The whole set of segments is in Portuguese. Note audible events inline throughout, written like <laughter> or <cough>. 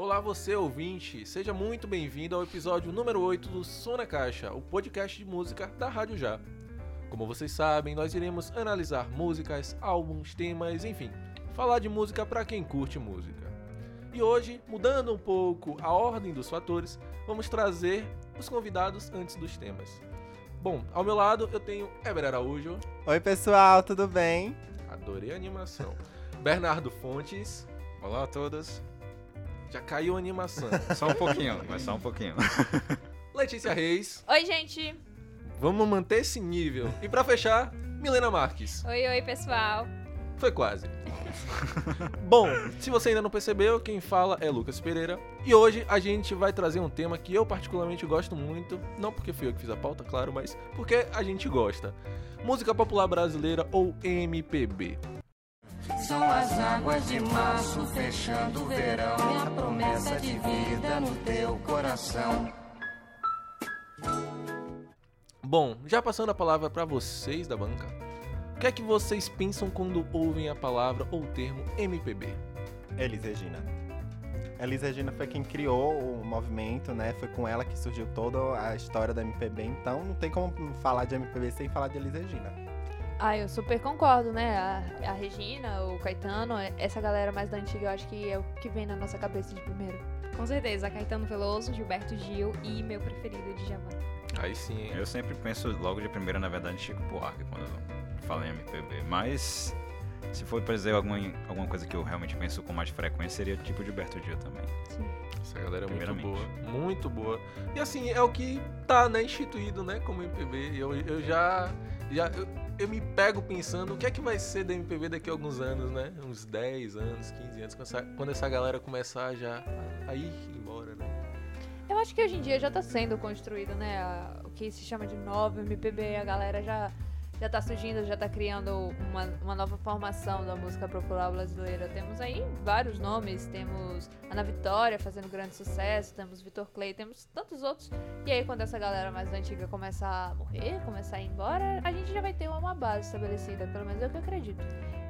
Olá, você ouvinte, seja muito bem-vindo ao episódio número 8 do Som na Caixa, o podcast de música da Rádio Já. Como vocês sabem, nós iremos analisar músicas, álbuns, temas, enfim, falar de música para quem curte música. E hoje, mudando um pouco a ordem dos fatores, vamos trazer os convidados antes dos temas. Bom, ao meu lado eu tenho Eber Araújo. Oi, pessoal, tudo bem? Adorei a animação. Bernardo Fontes. Olá a todos. Já caiu a animação. <laughs> Só um pouquinho, mas só um pouquinho. <laughs> Letícia Reis. Oi, gente. Vamos manter esse nível. E para fechar, Milena Marques. Oi, oi, pessoal. Foi quase. <laughs> Bom, se você ainda não percebeu, quem fala é Lucas Pereira. E hoje a gente vai trazer um tema que eu particularmente gosto muito. Não porque fui eu que fiz a pauta, claro, mas porque a gente gosta. Música popular brasileira ou MPB. São as águas de março fechando o verão e a promessa de vida no teu coração. Bom, já passando a palavra para vocês da banca, o que é que vocês pensam quando ouvem a palavra ou termo MPB? Elis Regina. Elis Regina foi quem criou o movimento, né? Foi com ela que surgiu toda a história da MPB, então não tem como falar de MPB sem falar de Elis Regina. Ah, eu super concordo, né? A, a Regina, o Caetano, essa galera mais da antiga, eu acho que é o que vem na nossa cabeça de primeiro. Com certeza, Caetano Veloso, Gilberto Gil e meu preferido, Djavan. Aí sim. Eu sempre penso logo de primeira, na verdade, Chico Buarque quando eu falo em MPB. Mas se for pra dizer alguma, alguma coisa que eu realmente penso com mais frequência, seria tipo Gilberto Gil também. Essa galera é muito boa, muito boa. E assim, é o que tá, né, instituído, né, como MPB. Eu, eu já, já eu, eu me pego pensando o que é que vai ser da MPB daqui a alguns anos, né? Uns 10 anos, 15 anos, quando essa, quando essa galera começar já a ir embora, né? Eu acho que hoje em dia já tá sendo construído, né? a- o que se chama de nova MPB, a galera já, já tá surgindo, já tá criando uma, uma nova formação da música popular brasileira. Temos aí vários nomes, temos Ana Vitória fazendo grande sucesso, temos Vitor Clay, temos tantos outros. E aí quando essa galera mais antiga começar a morrer, começar a ir embora, a gente já vai ter uma, uma base estabelecida, pelo menos é o que eu acredito.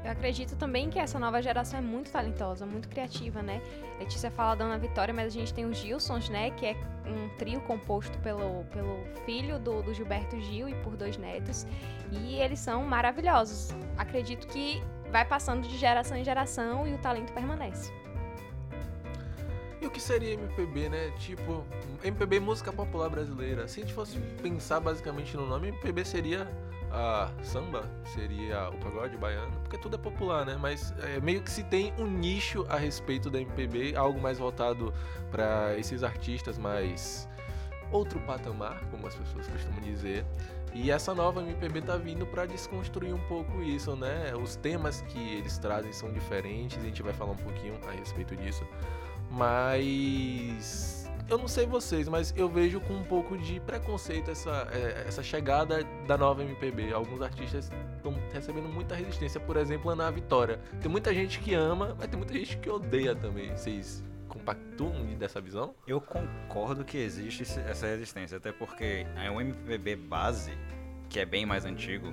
Eu acredito também que essa nova geração é muito talentosa, muito criativa, né? Letícia fala da Ana Vitória, mas a gente tem os Gilsons, né? Que é um trio composto pelo, pelo filho do, do Gilberto Gil e por dois netos. E eles são maravilhosos. Acredito que vai passando de geração em geração e o talento permanece. E o que seria MPB, né? Tipo, MPB música popular brasileira. Se a gente fosse pensar basicamente no nome, MPB seria a samba, seria o pagode baiano, porque tudo é popular, né? Mas é, meio que se tem um nicho a respeito da MPB, algo mais voltado para esses artistas mais outro patamar, como as pessoas costumam dizer. E essa nova MPB tá vindo para desconstruir um pouco isso, né? Os temas que eles trazem são diferentes, a gente vai falar um pouquinho a respeito disso. Mas eu não sei vocês, mas eu vejo com um pouco de preconceito essa, é, essa chegada da nova MPB. Alguns artistas estão recebendo muita resistência, por exemplo, Ana Vitória. Tem muita gente que ama, mas tem muita gente que odeia também. Vocês compactuam dessa visão? Eu concordo que existe essa resistência, até porque é um MPB base, que é bem mais antigo.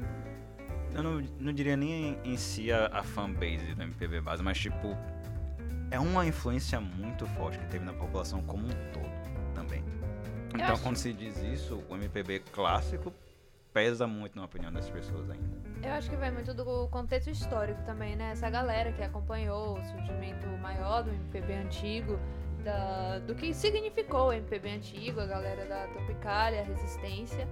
Eu não, não diria nem em, em si a, a fanbase do MPB base, mas tipo, é uma influência muito forte que teve na população como um todo também. Então, acho- quando se diz isso, o MPB clássico pesa muito na opinião das pessoas ainda. Eu acho que vai muito do contexto histórico também, né? Essa galera que acompanhou o surgimento maior do MPB antigo, da- do que significou o MPB antigo, a galera da Tropicália, a Resistência.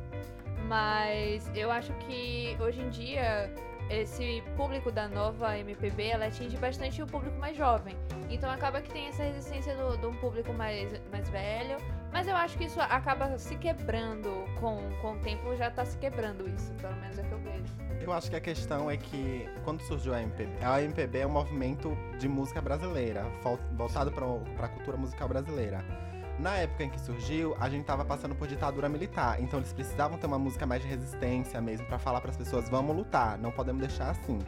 Mas eu acho que hoje em dia esse público da nova MPB ela atinge bastante o público mais jovem. Então acaba que tem essa resistência do- de um público mais, mais velho. Mas eu acho que isso acaba se quebrando com, com o tempo, já tá se quebrando isso, pelo menos é o que eu vejo. Eu acho que a questão é que quando surgiu a MPB, a MPB é um movimento de música brasileira, vol- voltado para a cultura musical brasileira. Na época em que surgiu, a gente estava passando por ditadura militar, então eles precisavam ter uma música mais de resistência mesmo para falar para as pessoas vamos lutar, não podemos deixar assim.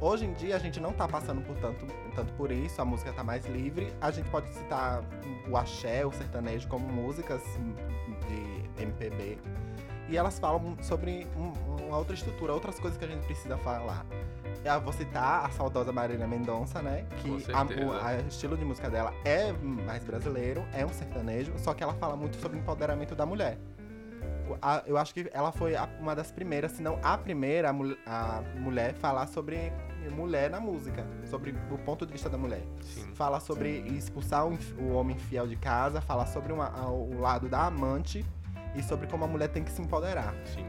Hoje em dia a gente não tá passando por tanto, tanto por isso, a música tá mais livre. A gente pode citar o axé, o sertanejo como músicas de MPB. E elas falam sobre um- uma outra estrutura, outras coisas que a gente precisa falar. Eu vou citar a saudosa Marília Mendonça, né? Que o estilo de música dela é mais brasileiro, é um sertanejo, só que ela fala muito sobre o empoderamento da mulher. A- eu acho que ela foi a- uma das primeiras, se não a primeira, a, a mulher falar sobre mulher na música, sobre o ponto de vista da mulher. Sim. Fala sobre expulsar o, o homem fiel de casa, fala sobre uma- o lado da amante e sobre como a mulher tem que se empoderar. Sim.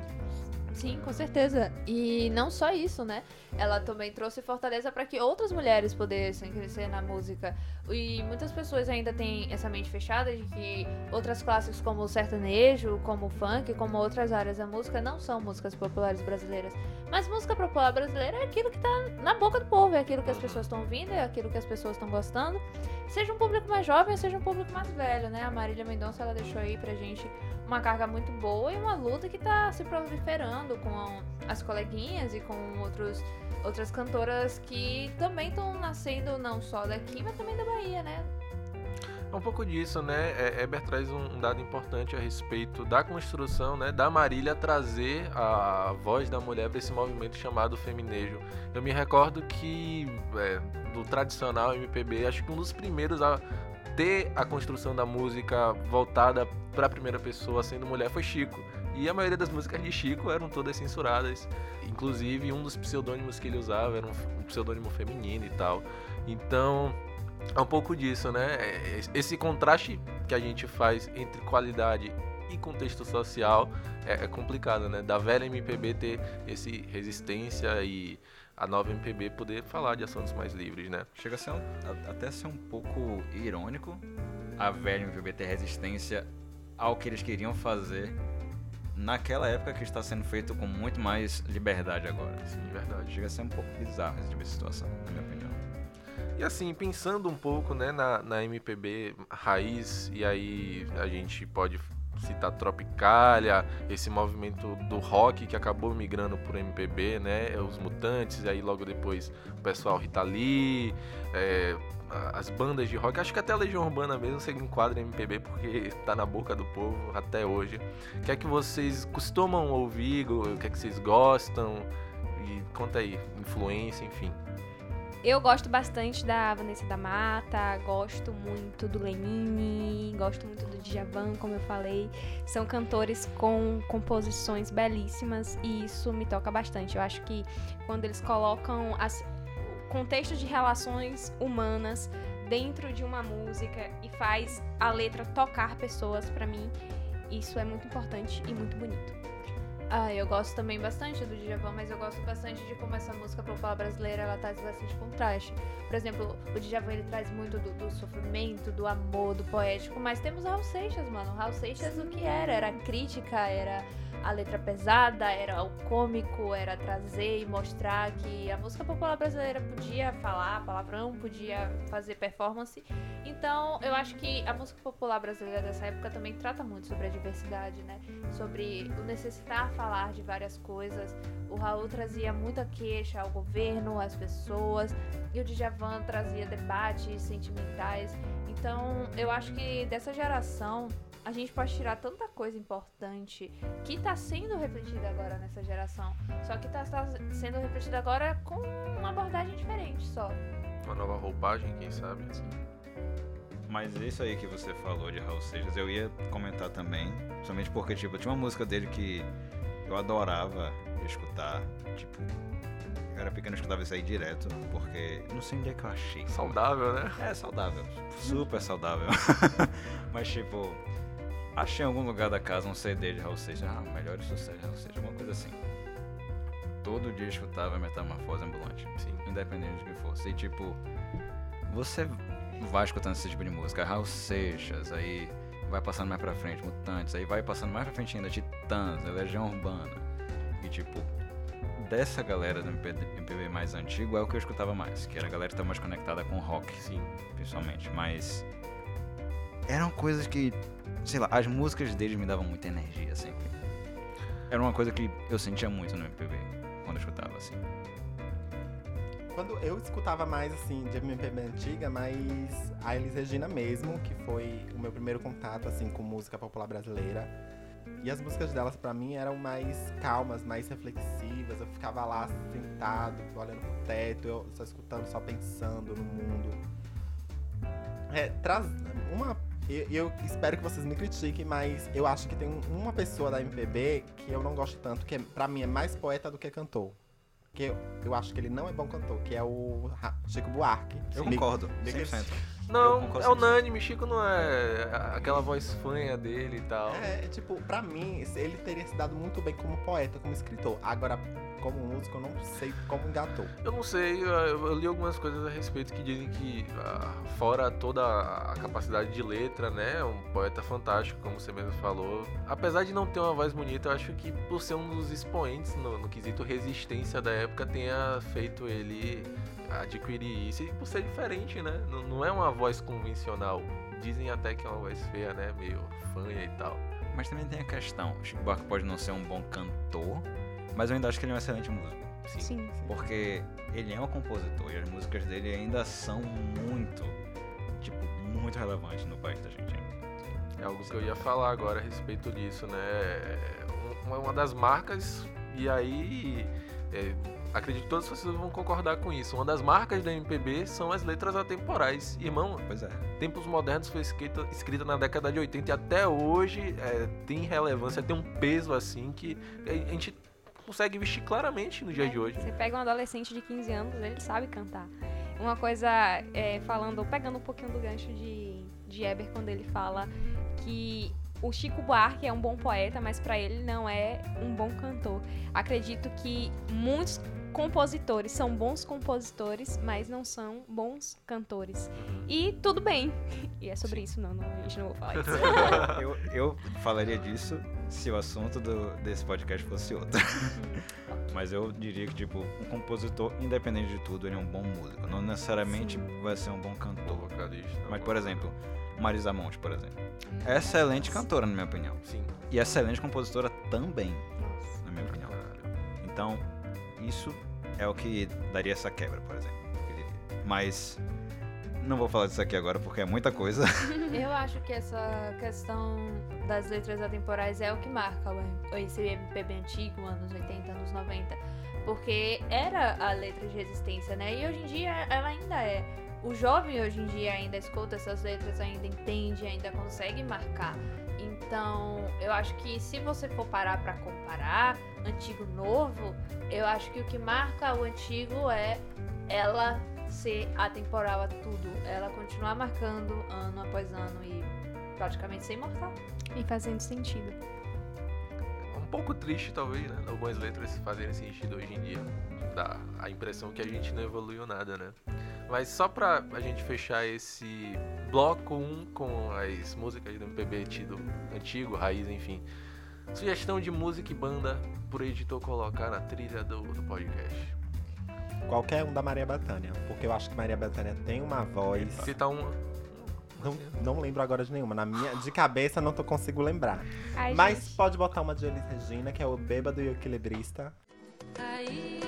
Sim, com certeza. E não só isso, né? Ela também trouxe fortaleza para que outras mulheres pudessem crescer na música. E muitas pessoas ainda têm essa mente fechada de que outras classes como o sertanejo, como o funk, como outras áreas da música não são músicas populares brasileiras. Mas música popular brasileira é aquilo que tá na boca do povo, é aquilo que as pessoas estão ouvindo, é aquilo que as pessoas estão gostando. Seja um público mais jovem, seja um público mais velho, né? A Marília Mendonça ela deixou aí pra gente uma carga muito boa e uma luta que tá se proliferando com as coleguinhas e com outros, outras cantoras que também estão nascendo não só daqui, mas também da Bahia, né? Um pouco disso, né? É, Eber traz um, um dado importante a respeito da construção, né? Da Marília trazer a voz da mulher para esse movimento chamado feminejo. Eu me recordo que é, do tradicional MPB, acho que um dos primeiros a ter a construção da música voltada para a primeira pessoa sendo mulher foi Chico. E a maioria das músicas de Chico eram todas censuradas. Inclusive, um dos pseudônimos que ele usava era um, pseudônimo feminino e tal. Então, é um pouco disso, né? É, Esse contraste que a gente faz entre qualidade e contexto social é, é complicado, né? Da velha MPB ter esse resistência e a nova MPB poder falar de assuntos mais livres, né? Chega a ser um- a- até ser um pouco irônico a velha MPB ter resistência ao que eles queriam fazer naquela época que está sendo feito com muito mais liberdade agora. Sim, verdade. Chega a ser um pouco bizarro esse tipo de situação, na minha opinião. E assim, pensando um pouco né, na, na MPB raiz, e aí a gente pode citar Tropicália, esse movimento do rock que acabou migrando por MPB, né? Os Mutantes, e aí logo depois o pessoal Rita Lee, é, as bandas de rock, acho que até a Legião Urbana mesmo se enquadra em MPB porque tá na boca do povo até hoje. O que é que vocês costumam ouvir, o que é que vocês gostam? E conta aí, influência, enfim. Eu gosto bastante da Vanessa da Mata, gosto muito do Lenine, gosto muito do Djavan, como eu falei. São cantores com composições belíssimas e isso me toca bastante. Eu acho que quando eles colocam as, o contexto de relações humanas dentro de uma música e faz a letra tocar pessoas, pra mim, isso é muito importante e muito bonito. Ah, eu gosto também bastante do Djavan, mas eu gosto bastante de como essa música popular brasileira ela traz bastante contraste. Por exemplo, o Djavan ele traz muito do, do sofrimento, do amor, do poético, mas temos Raul Seixas, mano. Raul Seixas o que era? Era crítica, era a letra pesada, era o cômico, era trazer e mostrar que a música popular brasileira podia falar palavrão, podia fazer performance. Então, eu acho que a música popular brasileira dessa época também trata muito sobre a diversidade, né? Sobre o necessitar falar de várias coisas. O Raul trazia muita queixa ao governo, às pessoas, e o Djavan trazia debates sentimentais. Então, eu acho que dessa geração a gente pode tirar tanta coisa importante que tá sendo refletida agora nessa geração. Só que tá, tá sendo refletida agora com uma abordagem diferente só. Uma nova roupagem, quem sabe? Mas isso aí que você falou de Raul Seixas, eu ia comentar também, somente porque, tipo, tinha uma música dele que eu adorava escutar, tipo, eu era pequeno, eu escutava isso aí direto, porque não sei onde é que eu achei. Saudável, né? É saudável, super saudável. <laughs> Mas, tipo, achei em algum lugar da casa um CD de Raul Seixas, ah, melhor sucesso de Raul Seixas, alguma coisa assim. Todo dia escutava Metamorfose Ambulante Sim. independente do que fosse. E tipo, você vai escutando esse tipo de música, Raul Seixas, aí vai passando mais pra frente, Mutantes, aí vai passando mais pra frente ainda, Titãs, a Legião Urbana. E tipo, dessa galera do MPB, MPB mais antigo é o que eu escutava mais, que era a galera que tá mais conectada com rock, Sim. principalmente. Mas eram coisas que, sei lá, as músicas deles me davam muita energia sempre. Era uma coisa que eu sentia muito no MPB, quando eu escutava assim. Quando eu escutava mais, assim, de MPB antiga, mais a Elis Regina mesmo, que foi o meu primeiro contato, assim, com música popular brasileira. E as músicas delas, pra mim, eram mais calmas, mais reflexivas. Eu ficava lá sentado, olhando pro teto, eu só escutando, só pensando no mundo. É, traz uma. Eu, eu espero que vocês me critiquem, mas eu acho que tem um- uma pessoa da MPB que eu não gosto tanto, que é, pra mim é mais poeta do que cantor. Que eu, eu acho que ele não é bom cantor, que é o Ra- Chico Buarque. Eu Me- concordo, me- 100%. Eu Não, é unânime, Chico não é aquela voz fanha dele e tal. É, é, tipo, pra mim, ele teria se dado muito bem como poeta, como escritor. Agora, como músico, eu não sei como engatou. Eu não sei, eu, eu li algumas coisas a respeito que dizem que, ah, fora toda a capacidade de letra, né, é um poeta fantástico, como você mesmo falou. Apesar de não ter uma voz bonita, eu acho que por ser um dos expoentes no, no quesito resistência da época, tenha feito ele adquirir isso. E por ser diferente, né, não, não é uma voz convencional. Dizem até que é uma voz feia, né, meio fanha e tal. Mas também tem a questão, Chico Buarque pode não ser um bom cantor, mas eu ainda acho que ele é um excelente músico. Sim. Sim. Porque ele é um compositor e as músicas dele ainda são muito, tipo, muito relevantes no país da gente. ainda. É algo que eu ia falar agora a respeito disso, né? É Uma, uma das marcas, e aí é, acredito que todos vocês vão concordar com isso. Uma das marcas da MPB são as letras atemporais. Irmão, Pois é. Tempos Modernos foi escrita, escrita na década de 80 e até hoje é, tem relevância, tem um peso assim que a gente consegue vestir claramente no dia de hoje. Você pega um adolescente de 15 anos, ele sabe cantar. Uma coisa, é, falando, pegando um pouquinho do gancho de, de Eber, quando ele fala que o Chico Buarque é um bom poeta, mas pra ele não é um bom cantor. Acredito que muitos compositores são bons compositores, mas não são bons cantores. E tudo bem. <laughs> E é sobre isso, não, não, a gente não vai falar isso. <laughs> eu, eu falaria disso se o assunto do- desse podcast fosse outro. <laughs> Mas eu diria que, tipo, um compositor, independente de tudo, ele é um bom músico. Não necessariamente vai ser um bom cantor. vocalista. Mas, por exemplo, Marisa Monte, por exemplo. É excelente cantora, na minha opinião. Sim. E excelente compositora também, na minha opinião. Então, isso é o que daria essa quebra, por exemplo. Mas não vou falar disso aqui agora porque é muita coisa. <laughs> Eu acho que essa questão das letras atemporais é o que marca o esse MPB antigo, anos 80, anos 90. Porque era a letra de resistência, né? E hoje em dia ela ainda é. O jovem hoje em dia ainda escuta essas letras, ainda entende, ainda consegue marcar. Então, eu acho que se você for parar pra comparar antigo novo, eu acho que o que marca o antigo é ela ser atemporal a tudo. Ela continuar marcando ano após ano e praticamente ser imortal. E fazendo sentido. É um pouco triste, talvez, né? Algumas letras fazerem sentido hoje em dia. Dá a impressão que a gente não evoluiu nada, né? Mas só pra a gente fechar esse bloco 1 com as músicas do MPB tido antigo, raiz, enfim. Sugestão de música e banda pro editor colocar na trilha do, do podcast. Qualquer um da Maria Bethânia, porque eu acho que Maria Bethânia tem uma voz. Cita um. Não, não lembro agora de nenhuma. Na minha, de cabeça não tô consigo lembrar. Ai, Mas gente. pode botar uma de Elis Regina, que é o Bêbado e o Equilibrista. Caía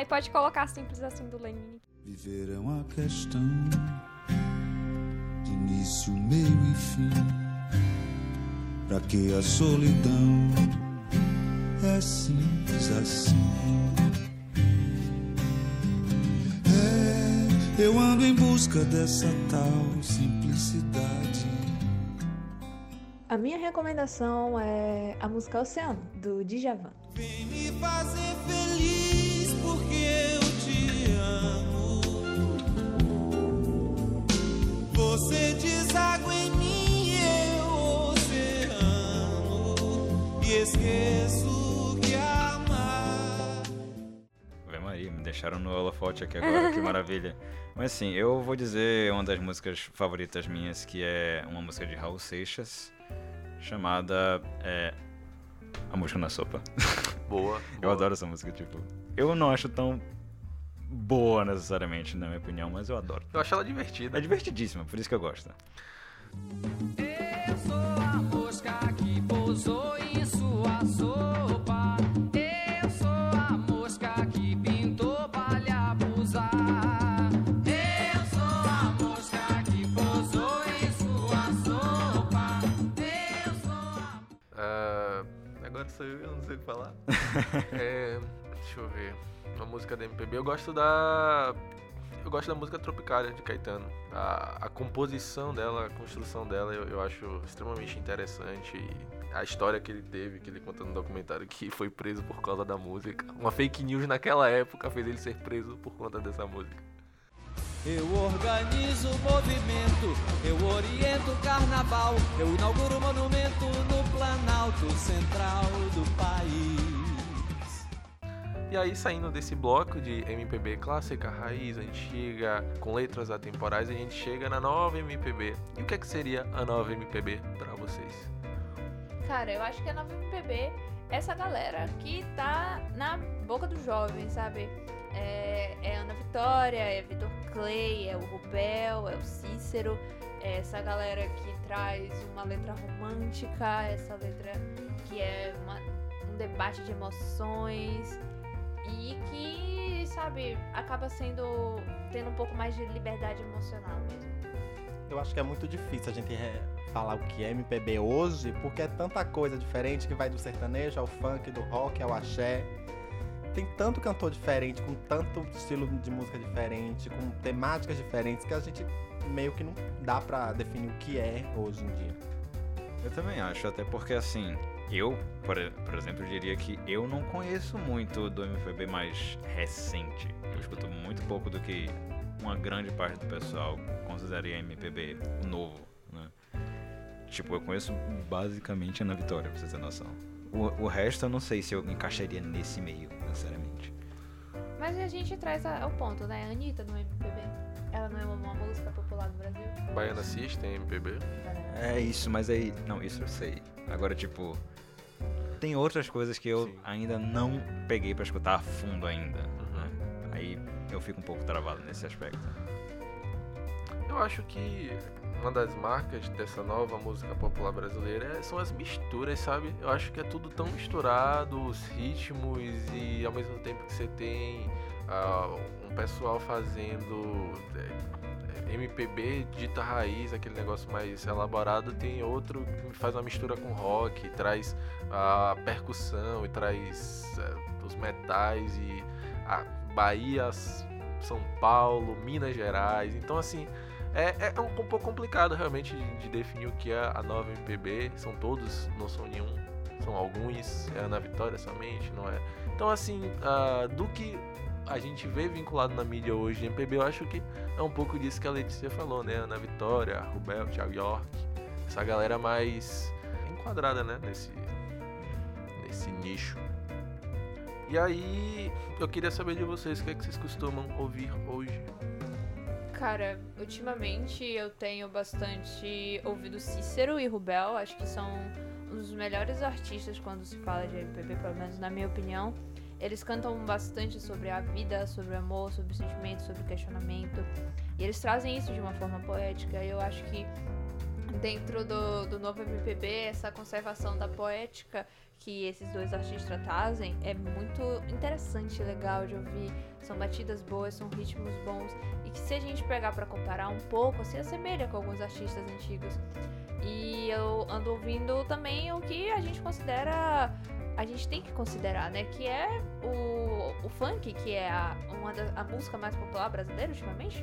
Aí pode colocar simples assim do Lenin. Viver é uma questão de início, meio e fim. Pra que a solidão é simples assim? É, eu ando em busca dessa tal simplicidade. A minha recomendação é a música Oceano, do Djavan. Vem me fazer feliz deixaram no holofote aqui agora, que <laughs> maravilha. Mas assim, eu vou dizer uma das músicas favoritas minhas, que é uma música de Raul Seixas, chamada é, A Música na Sopa. Boa. <laughs> Eu boa. adoro essa música, tipo. Eu não acho tão boa necessariamente, na minha opinião, mas eu adoro. Eu acho ela divertida. É divertidíssima, por isso que eu gosto. Eu sou a moça pousou em sua sopa. Eu sou a mosca que pintou pra lhe abusar. Eu sou a mosca que pousou em sua sopa. Eu sou a Ah, agora sou eu, eu não sei o que falar. <laughs> É, eu ver. Uma música da MPB. Eu gosto da. Eu gosto da música Tropicália de Caetano. A, a composição dela, a construção dela, eu, eu acho extremamente interessante. E a história que ele teve, que ele conta no documentário, que foi preso por causa da música. Uma fake news naquela época fez ele ser preso por conta dessa música. Eu organizo o movimento, eu oriento o carnaval, eu inauguro o monumento no Planalto Central do país. E aí, saindo desse bloco de MPB clássica, raiz, antiga, com letras atemporais, a gente chega na nova MPB. E o que, é que seria a nova MPB pra vocês? Cara, eu acho que a nova MPB é essa galera que tá na boca do jovem, sabe? É, é Ana Vitória, é Vitor Clay, é o Rubel, é o Cícero, é essa galera que traz uma letra romântica, essa letra que é uma- um debate de emoções e que, sabe, acaba sendo tendo um pouco mais de liberdade emocional mesmo. Eu acho que é muito difícil a gente re- falar o que é MPB hoje, porque é tanta coisa diferente que vai do sertanejo ao funk, do rock ao axé. Tem tanto cantor diferente, com tanto estilo de música diferente, com temáticas diferentes, que a gente meio que não dá pra definir o que é hoje em dia. Eu também acho, até porque assim, eu, por, por exemplo, diria que eu não conheço muito do MPB mais recente. Eu escuto muito pouco do que uma grande parte do pessoal consideraria MPB o novo, né? Tipo, eu conheço basicamente Ana Vitória, pra você ter noção. O, o resto eu não sei se eu encaixaria nesse meio, sinceramente. Mas a gente traz a- ao ponto, né? A Anitta no MPB. Ela não é uma, uma música popular do Brasil? Baiana System, MPB. É isso, mas aí. Não, isso eu sei. Agora, tipo. Tem outras coisas que eu Sim. ainda não peguei pra escutar a fundo ainda. Uhum. Aí eu fico um pouco travado nesse aspecto. Eu acho que uma das marcas dessa nova música popular brasileira é- são as misturas, sabe? Eu acho que é tudo tão misturado, os ritmos e ao mesmo tempo que você tem ah, um pessoal fazendo é, é, MPB dita raiz, aquele negócio mais elaborado, tem outro que faz uma mistura com rock, traz a percussão e traz é, os metais e a Bahia, São Paulo, Minas Gerais. Então assim, é, é um pouco complicado realmente de, de definir o que é a nova MPB. São todos, não são nenhum, são alguns. É Ana Vitória somente, não é? Então, assim, ah, do que a gente vê vinculado na mídia hoje de MPB, eu acho que é um pouco disso que a Letícia falou, né? Ana Vitória, Rubel, Thiago York, essa galera mais enquadrada, né? Nesse, nesse nicho. E aí, eu queria saber de vocês, o que, é que vocês costumam ouvir hoje? Cara, ultimamente eu tenho bastante ouvido Cícero e Rubel, acho que são um dos melhores artistas quando se fala de MPB, pelo menos na minha opinião. Eles cantam bastante sobre a vida, sobre o amor, sobre o sentimento, sobre o questionamento. E eles trazem isso de uma forma poética. E eu acho que dentro do, do novo MPB, essa conservação da poética que esses dois artistas trazem é muito interessante, legal de ouvir. São batidas boas, são ritmos bons e que se a gente pegar pra comparar um pouco, se assemelha com alguns artistas antigos. E eu ando ouvindo também o que a gente considera, a gente tem que considerar, né, que é o, o funk, que é a, uma da, a música mais popular brasileira ultimamente,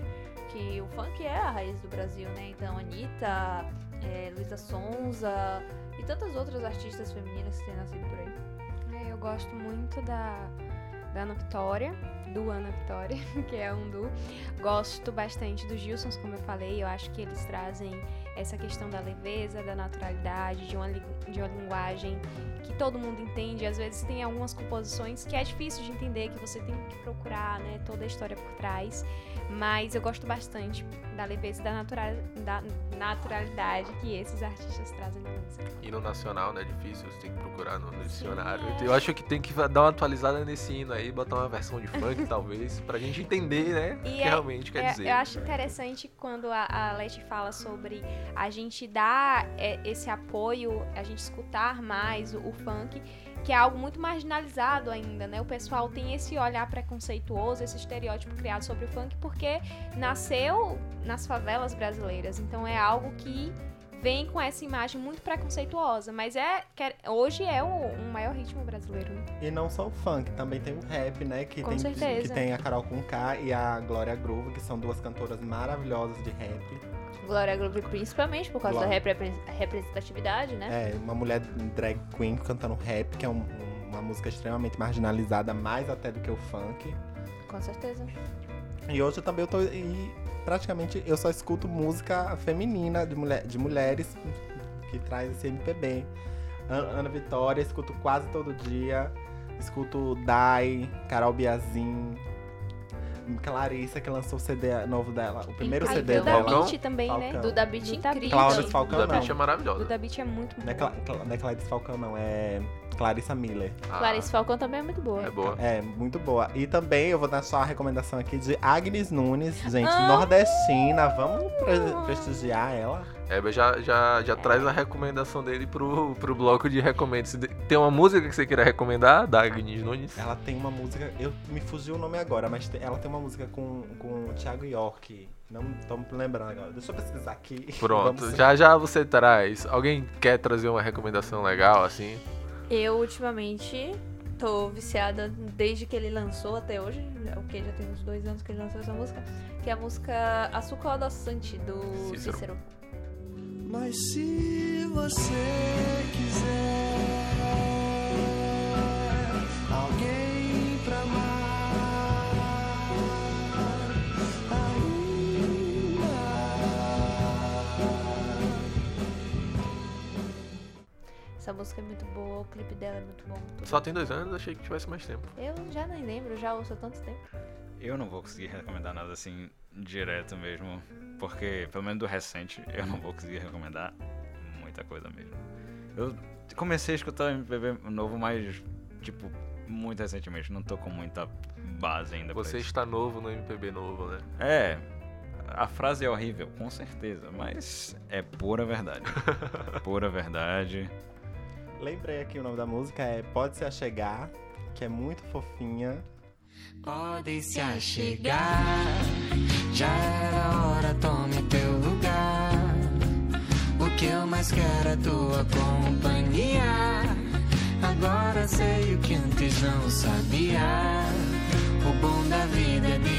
que o funk é a raiz do Brasil, né? Então, Anitta, é, Luísa Sonza e tantas outras artistas femininas que têm nascido por aí. É, eu gosto muito da, da Ana Vitória, do Ana Vitória, <laughs> que é um do. Gosto bastante dos Gilsons, como eu falei, eu acho que eles trazem essa questão da leveza, da naturalidade, de uma, de uma linguagem que todo mundo entende. Às vezes tem algumas composições que é difícil de entender, que você tem que procurar, né, toda a história por trás. Mas eu gosto bastante da leveza e da, natural, da naturalidade que esses artistas trazem na música. Hino nacional, né? Difícil, você tem que procurar no, no dicionário. é. Eu acho que tem que dar uma atualizada nesse hino aí, botar uma versão de funk <laughs> talvez, pra gente entender, né, o que é- realmente quer É, dizer. Eu acho interessante quando a, a Leti fala sobre a gente dar é, esse apoio, a gente escutar mais o, o funk, que é algo muito marginalizado ainda, né? O pessoal tem esse olhar preconceituoso, esse estereótipo criado sobre o funk, porque nasceu nas favelas brasileiras. Então é algo que vem com essa imagem muito preconceituosa, mas é hoje é o, um maior ritmo brasileiro. Né? E não só o funk, também tem o rap, né? Que, Com tem, certeza. que tem a Carol Conká e a Glória Groove, que são duas cantoras maravilhosas de rap. Glória Groove, principalmente por causa Glória. da repre- representatividade, né? É, uma mulher drag queen cantando rap, que é um- uma música extremamente marginalizada, mais até do que o funk. Com certeza. E hoje também eu tô. E praticamente eu só escuto música feminina de, mulher, de mulheres que traz esse MPB. An- Ana Vitória, escuto quase todo dia. Escuto Dai, Carol Biazin, Clarissa, que lançou o CD novo dela. O primeiro Ai, CD Duda dela. Falcão? Beat também, né? Falcão. Duda Beat Duda Beat. incrível. Cláudia Falcão, Da não. Beach é maravilhosa. Duda Beat é muito Não é, bom. Cla Cla- não é Clarice Falcão, não. É Clarissa Miller. Ah, Clarice Falcão também é muito boa. É boa. É, muito boa. E também eu vou dar só a recomendação aqui de Agnes Nunes, gente, Ah. nordestina. Vamos pre- prestigiar ela. É, já, já, já traz a recomendação dele pro, pro bloco de recomendos. Tem uma música que você queira recomendar, da Agnes Nunes? Ela tem uma música, eu me fugiu o nome agora, mas ela tem uma música com, com o Thiago York. Não tô me lembrando agora. Deixa eu pesquisar aqui. Pronto, <laughs> já já você traz. Alguém quer trazer uma recomendação legal, assim? Eu, ultimamente, tô viciada desde que ele lançou até hoje. O que? Já tem uns dois anos que ele lançou essa música. Que é a música Açúcar Adoçante, do Cícero. Cícero. Mas se você quiser alguém Essa música é muito boa, o clipe dela é muito bom. tudo. Só tem dois anos, achei que tivesse mais tempo. Eu já nem lembro, já ouço há tanto tempo. Eu não vou conseguir recomendar nada assim direto mesmo, porque pelo menos do recente eu não vou conseguir recomendar muita coisa mesmo. Eu comecei a escutar MPB novo, mas tipo muito recentemente, não tô com muita base ainda. pra Você isso. está novo no MPB novo, né? É, a frase é horrível, com certeza, mas é pura verdade. <laughs> pura verdade. Lembrei aqui o nome da música, é Pode Se Achegar, que é muito fofinha. Podem se achegar, já era hora, tome teu lugar. O que eu mais quero é tua companhia. Agora sei o que antes não sabia. O bom da vida é dividir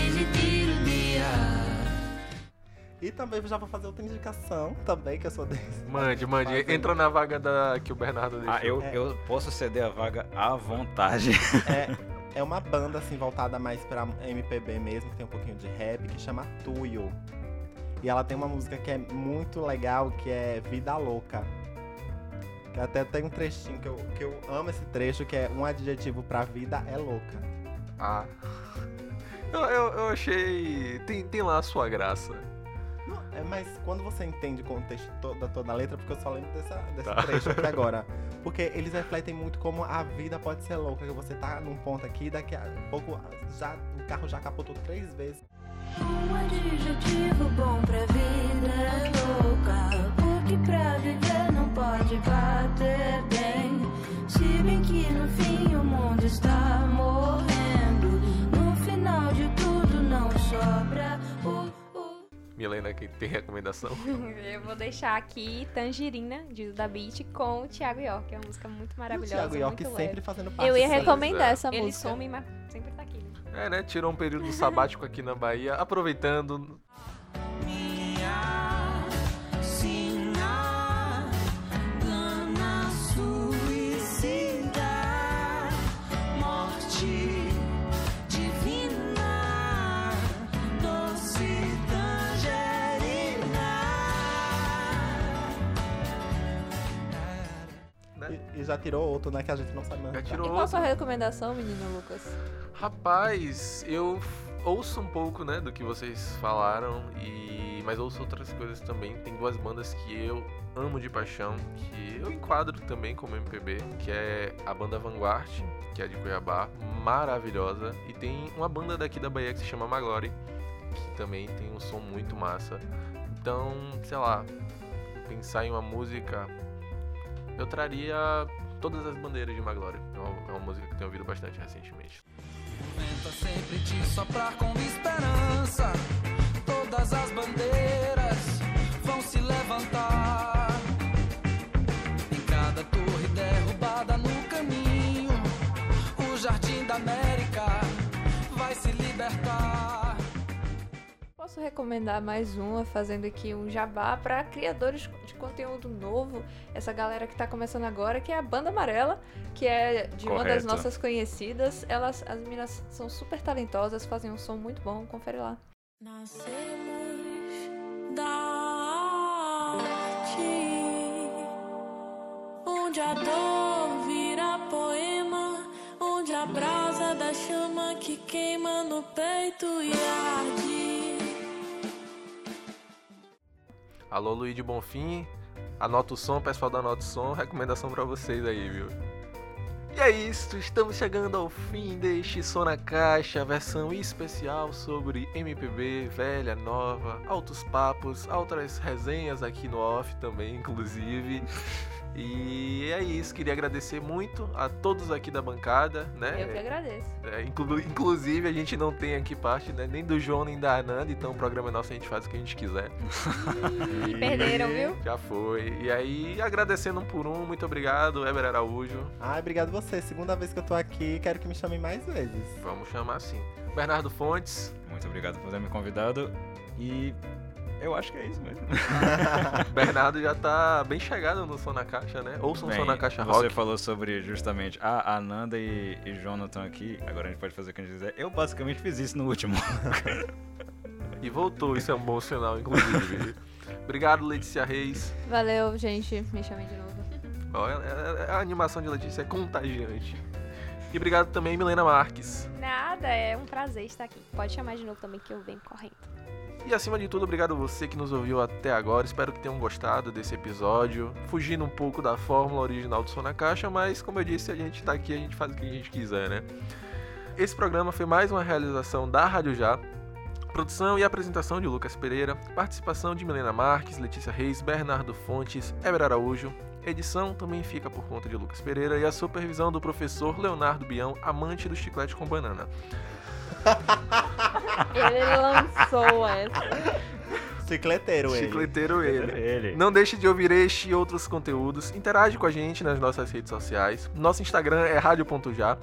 E também já vou fazer outra indicação também, que eu sou desse. Mande, mande. Faz- Entra na vaga da, que o Bernardo deixou. Ah, eu, É. eu posso ceder a vaga à vontade. É, <laughs> é uma banda assim voltada mais pra MPB mesmo, que tem um pouquinho de rap, que chama Tuyo. E ela tem uma música que é muito legal, que é Vida Louca. Que até tem um trechinho que eu, que eu amo esse trecho, que é um adjetivo pra vida é louca. Ah. Eu, eu, eu achei. Tem, tem lá a sua graça. É, mas quando você entende o contexto to- da toda a letra, porque eu só lembro dessa, desse Tá. trecho aqui <laughs> agora. Porque eles refletem muito como a vida pode ser louca, que você tá num ponto aqui, daqui a pouco já, o carro já capotou três vezes. Um adjetivo bom pra vida é louca. Porque pra viver não pode bater bem. Milena, que tem recomendação? <laughs> Eu vou deixar aqui Tangerina, de Duda Beat, com o Thiago York. É uma música muito E o maravilhosa, Thiago York muito sempre leve. fazendo parte Eu ia recomendar essa Ele música. some, mas sempre tá aqui. É, né? Tirou um período sabático aqui na Bahia, aproveitando. Já tirou outro, né? Que a gente não sabe mais. Já tirou E qual a sua recomendação, menino Lucas? Rapaz, eu. ouço um pouco, né, do que vocês falaram, e mas ouço outras coisas também. Tem duas bandas que eu amo de paixão, que eu enquadro também como MPB, que é a banda Vanguard, que é de Cuiabá, maravilhosa, e tem uma banda daqui da Bahia que se chama Maglore, que também tem um som muito massa. Então, sei lá, pensar em uma música, eu traria todas as bandeiras de Maglore. É uma, é uma música que eu tenho ouvido bastante recentemente. Sempre te soprar com esperança. Todas as bandeiras vão se levantar. Posso recomendar mais uma, fazendo aqui um jabá para criadores de conteúdo novo, essa galera que tá começando agora, que é a Banda Amarela, que é de uma das Correto. nossas conhecidas. Elas, as meninas são super talentosas, fazem um som muito bom, confere lá. Nascemos da arte, onde a dor vira poema, onde a brasa da chama que queima no peito e arde. Alô, Luiz Bonfim. Anota o som, pessoal da Anota o Som. Recomendação pra vocês aí, viu? E é isso, estamos chegando ao fim deste Som na Caixa, versão especial sobre MPB, velha, nova, altos papos, outras resenhas aqui no off também, inclusive. E é isso, queria agradecer muito a todos aqui da bancada, né? Eu que agradeço. É, inclu- inclusive, a gente não tem aqui parte né, nem do João nem da Ananda, então o programa é nosso, a gente faz o que a gente quiser. E <laughs> perderam, viu? Já foi. E aí, agradecendo um por um, muito obrigado, Eber Araújo. Ai, obrigado você. Segunda vez que eu tô aqui, quero que me chamem mais vezes. Vamos chamar assim. Bernardo Fontes. Muito obrigado por ter me convidado. E eu acho que é isso mesmo. <laughs> Bernardo já tá bem chegado no Som na Caixa, né? Ouça um Bem, Som na Caixa Você Rock. falou sobre justamente a Ananda e, e Jonathan aqui. Agora a gente pode fazer o que a gente quiser. Eu basicamente fiz isso no último. <laughs> E voltou, isso é um bom sinal, inclusive. <laughs> obrigado, Letícia Reis. Valeu, gente. Me chamem de novo. Ó, é- é- a animação de Letícia é contagiante. E obrigado também, Milena Marques. Nada, é um prazer estar aqui. Pode chamar de novo também que eu venho correndo. E acima de tudo, obrigado você que nos ouviu até agora. Espero que tenham gostado desse episódio. Fugindo um pouco da fórmula original do Som na Caixa, mas como eu disse, a gente tá aqui, a gente faz o que a gente quiser, né? Esse programa foi mais uma realização da Rádio Já. Produção e apresentação de Lucas Pereira, participação de Milena Marques, Letícia Reis, Bernardo Fontes, Eber Araújo. Edição também fica por conta de Lucas Pereira e a supervisão do professor Leonardo Bião, amante do chiclete com banana. <laughs> Ele lançou essa. Cicleteiro ele. Cicleteiro ele. ele. Não deixe de ouvir este e outros conteúdos. Interage com a gente nas nossas redes sociais. Nosso Instagram é rádio.já.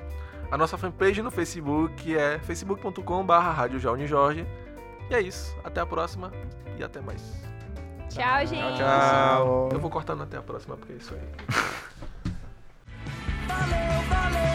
A nossa fanpage no Facebook é facebook.com.br radiojaunejorge. E é isso. Até a próxima e até mais. Tchau, gente. Tchau, tchau. Eu vou cortando até a próxima porque é isso aí. valeu, valeu.